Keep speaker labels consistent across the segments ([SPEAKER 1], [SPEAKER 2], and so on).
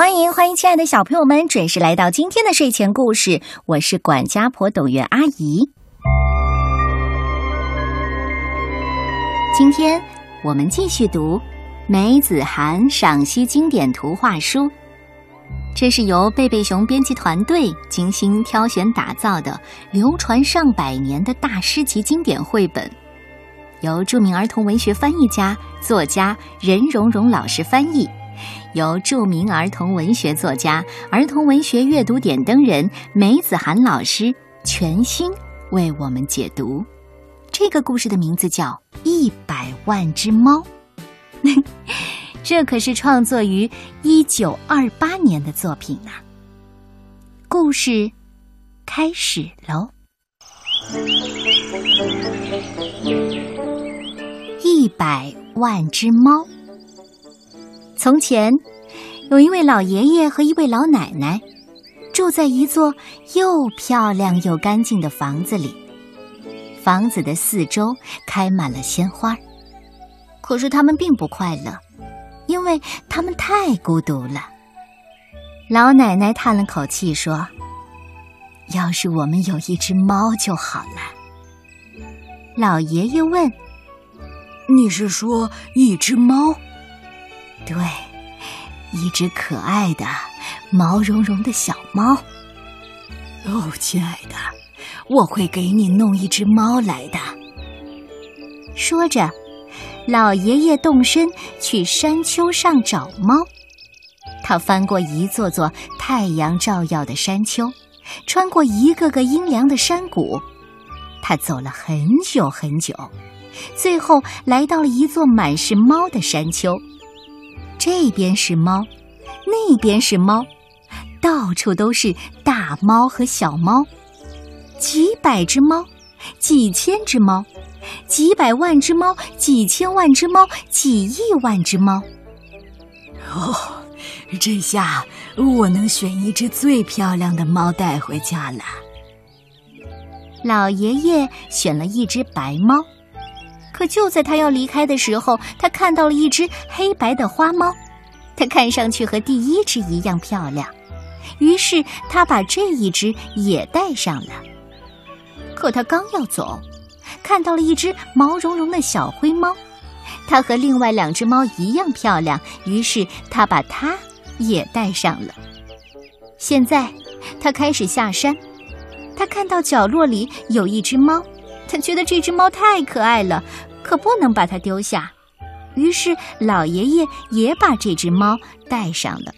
[SPEAKER 1] 欢迎欢迎，亲爱的小朋友们，准时来到今天的睡前故事。我是管家婆董媛阿姨。今天我们继续读梅子涵赏析经典图画书，这是由贝贝熊编辑团队精心挑选打造的，流传上百年的大师级经典绘本，由著名儿童文学翻译家、作家任溶溶老师翻译。由著名儿童文学作家、儿童文学阅读点灯人梅子涵老师全新为我们解读。这个故事的名字叫《一百万只猫》，这可是创作于一九二八年的作品呐。故事开始喽！一百万只猫。从前，有一位老爷爷和一位老奶奶，住在一座又漂亮又干净的房子里。房子的四周开满了鲜花，可是他们并不快乐，因为他们太孤独了。老奶奶叹了口气说：“要是我们有一只猫就好了。”老爷爷问：“
[SPEAKER 2] 你是说一只猫？”
[SPEAKER 1] 对，一只可爱的毛茸茸的小猫。
[SPEAKER 2] 哦，亲爱的，我会给你弄一只猫来的。
[SPEAKER 1] 说着，老爷爷动身去山丘上找猫。他翻过一座座太阳照耀的山丘，穿过一个个阴凉的山谷。他走了很久很久，最后来到了一座满是猫的山丘。这边是猫，那边是猫，到处都是大猫和小猫，几百只猫，几千只猫，几百万只猫，几千万只猫，几亿万只猫。
[SPEAKER 2] 哦，这下我能选一只最漂亮的猫带回家了。
[SPEAKER 1] 老爷爷选了一只白猫。可就在他要离开的时候，他看到了一只黑白的花猫，它看上去和第一只一样漂亮，于是他把这一只也带上了。可他刚要走，看到了一只毛茸茸的小灰猫，它和另外两只猫一样漂亮，于是他把它也带上了。现在他开始下山，他看到角落里有一只猫，他觉得这只猫太可爱了。可不能把它丢下，于是老爷爷也把这只猫带上了。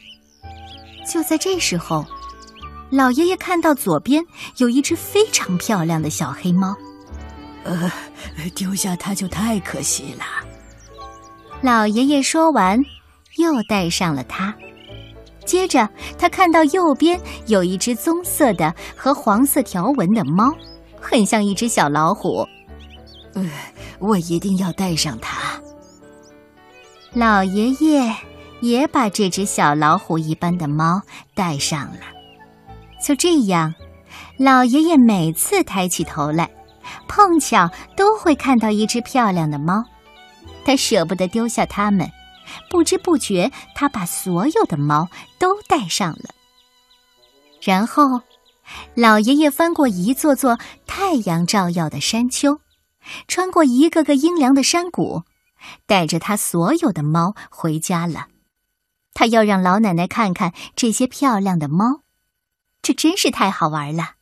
[SPEAKER 1] 就在这时候，老爷爷看到左边有一只非常漂亮的小黑猫，
[SPEAKER 2] 呃，丢下它就太可惜了。
[SPEAKER 1] 老爷爷说完，又带上了它。接着，他看到右边有一只棕色的和黄色条纹的猫，很像一只小老虎。
[SPEAKER 2] 呃，我一定要带上它。
[SPEAKER 1] 老爷爷也把这只小老虎一般的猫带上了。就这样，老爷爷每次抬起头来，碰巧都会看到一只漂亮的猫。他舍不得丢下它们，不知不觉，他把所有的猫都带上了。然后，老爷爷翻过一座座太阳照耀的山丘。穿过一个个阴凉的山谷，带着他所有的猫回家了。他要让老奶奶看看这些漂亮的猫，这真是太好玩了。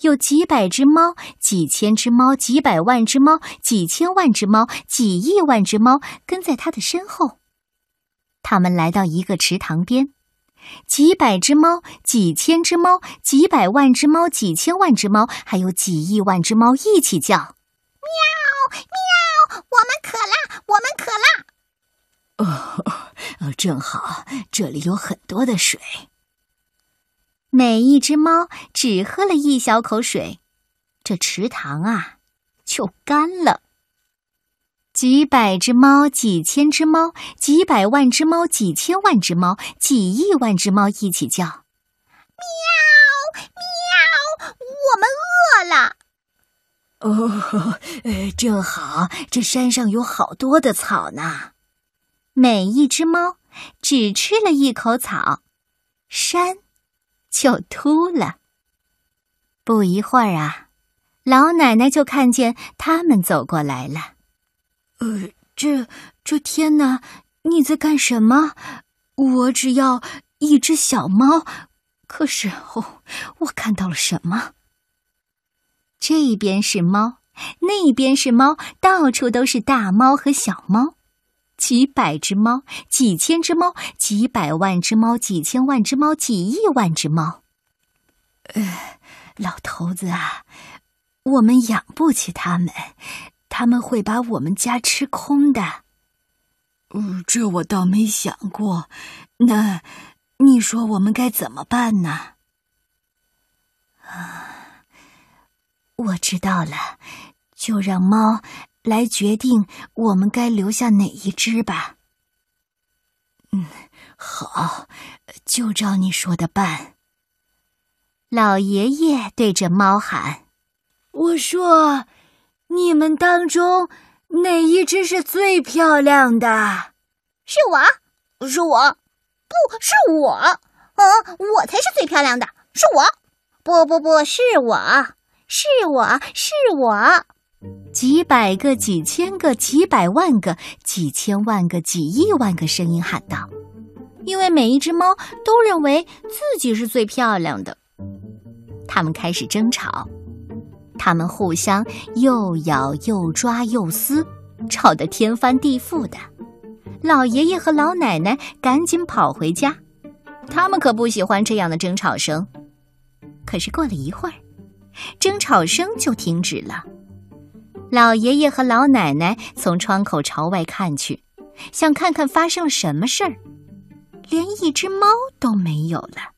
[SPEAKER 1] 有几百只猫，几千只猫，几百万只猫，几千万只猫，几亿万只猫跟在他的身后。他们来到一个池塘边，几百只猫，几千只猫，几百万只猫，几千万只猫，还有几亿万只猫一起叫。
[SPEAKER 3] 喵喵，我们渴了，我们渴
[SPEAKER 2] 了。哦，正好，这里有很多的水。
[SPEAKER 1] 每一只猫只喝了一小口水，这池塘啊就干了。几百只猫，几千只猫，几百万只猫，几千万只猫，几亿万只猫一起叫：喵
[SPEAKER 3] 喵，我们饿了。
[SPEAKER 2] 哦，正好，这山上有好多的草呢。
[SPEAKER 1] 每一只猫只吃了一口草，山就秃了。不一会儿啊，老奶奶就看见他们走过来了。
[SPEAKER 2] 呃，这这天哪，你在干什么？我只要一只小猫，可是哦，我看到了什么？
[SPEAKER 1] 这边是猫，那边是猫，到处都是大猫和小猫，几百只猫，几千只猫，几百万只猫，几千万只猫，几亿万只猫。
[SPEAKER 2] 呃。老头子啊，我们养不起他们，他们会把我们家吃空的。嗯，这我倒没想过。那你说我们该怎么办呢？啊，我知道了，就让猫来决定我们该留下哪一只吧。嗯，好，就照你说的办。
[SPEAKER 1] 老爷爷对着猫喊：“
[SPEAKER 2] 我说，你们当中哪一只是最漂亮的？
[SPEAKER 3] 是我，是我，不是我，嗯，我才是最漂亮的，是我，不不不是我，是我是我。”
[SPEAKER 1] 几百个、几千个、几百万个、几千万个、几亿万个声音喊道：“因为每一只猫都认为自己是最漂亮的。”他们开始争吵，他们互相又咬又抓又撕，吵得天翻地覆的。老爷爷和老奶奶赶紧跑回家，他们可不喜欢这样的争吵声。可是过了一会儿，争吵声就停止了。老爷爷和老奶奶从窗口朝外看去，想看看发生了什么事儿，连一只猫都没有了。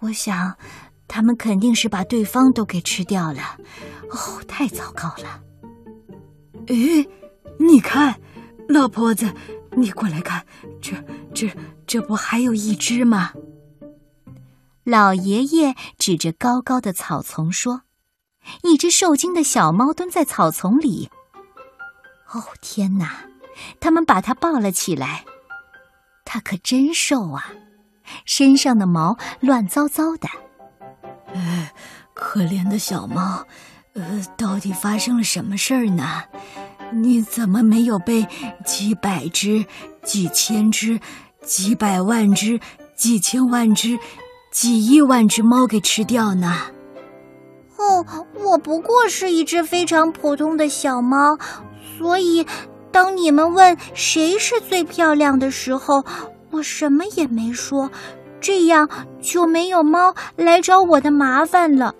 [SPEAKER 2] 我想，他们肯定是把对方都给吃掉了。哦，太糟糕了！诶，你看，老婆子，你过来看，这、这、这不还有一只吗？
[SPEAKER 1] 老爷爷指着高高的草丛说：“一只受惊的小猫蹲在草丛里。”哦，天哪！他们把它抱了起来，它可真瘦啊！身上的毛乱糟糟的，
[SPEAKER 2] 呃，可怜的小猫，呃，到底发生了什么事儿呢？你怎么没有被几百只、几千只、几百万只、几千万只、几亿万只猫给吃掉呢？
[SPEAKER 3] 哦，我不过是一只非常普通的小猫，所以当你们问谁是最漂亮的时候。我什么也没说，这样就没有猫来找我的麻烦了。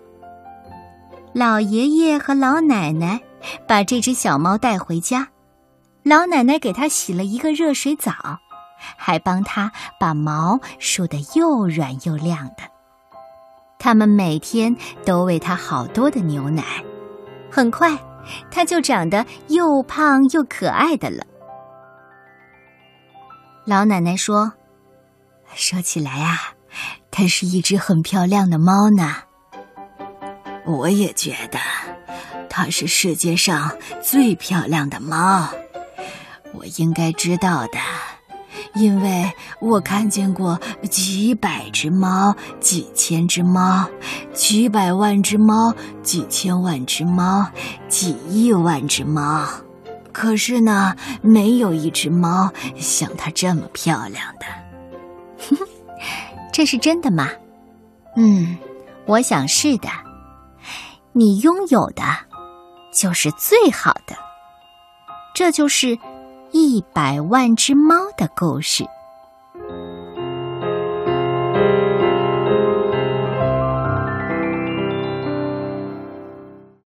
[SPEAKER 1] 老爷爷和老奶奶把这只小猫带回家，老奶奶给它洗了一个热水澡，还帮它把毛梳得又软又亮的。他们每天都喂它好多的牛奶，很快，它就长得又胖又可爱的了。老奶奶说：“
[SPEAKER 2] 说起来啊，它是一只很漂亮的猫呢。我也觉得，它是世界上最漂亮的猫。我应该知道的，因为我看见过几百只猫、几千只猫、几百万只猫、几千万只猫、几亿万只猫。”可是呢，没有一只猫像它这么漂亮的。
[SPEAKER 1] 这是真的吗？
[SPEAKER 2] 嗯，
[SPEAKER 1] 我想是的。你拥有的，就是最好的。这就是一百万只猫的故事。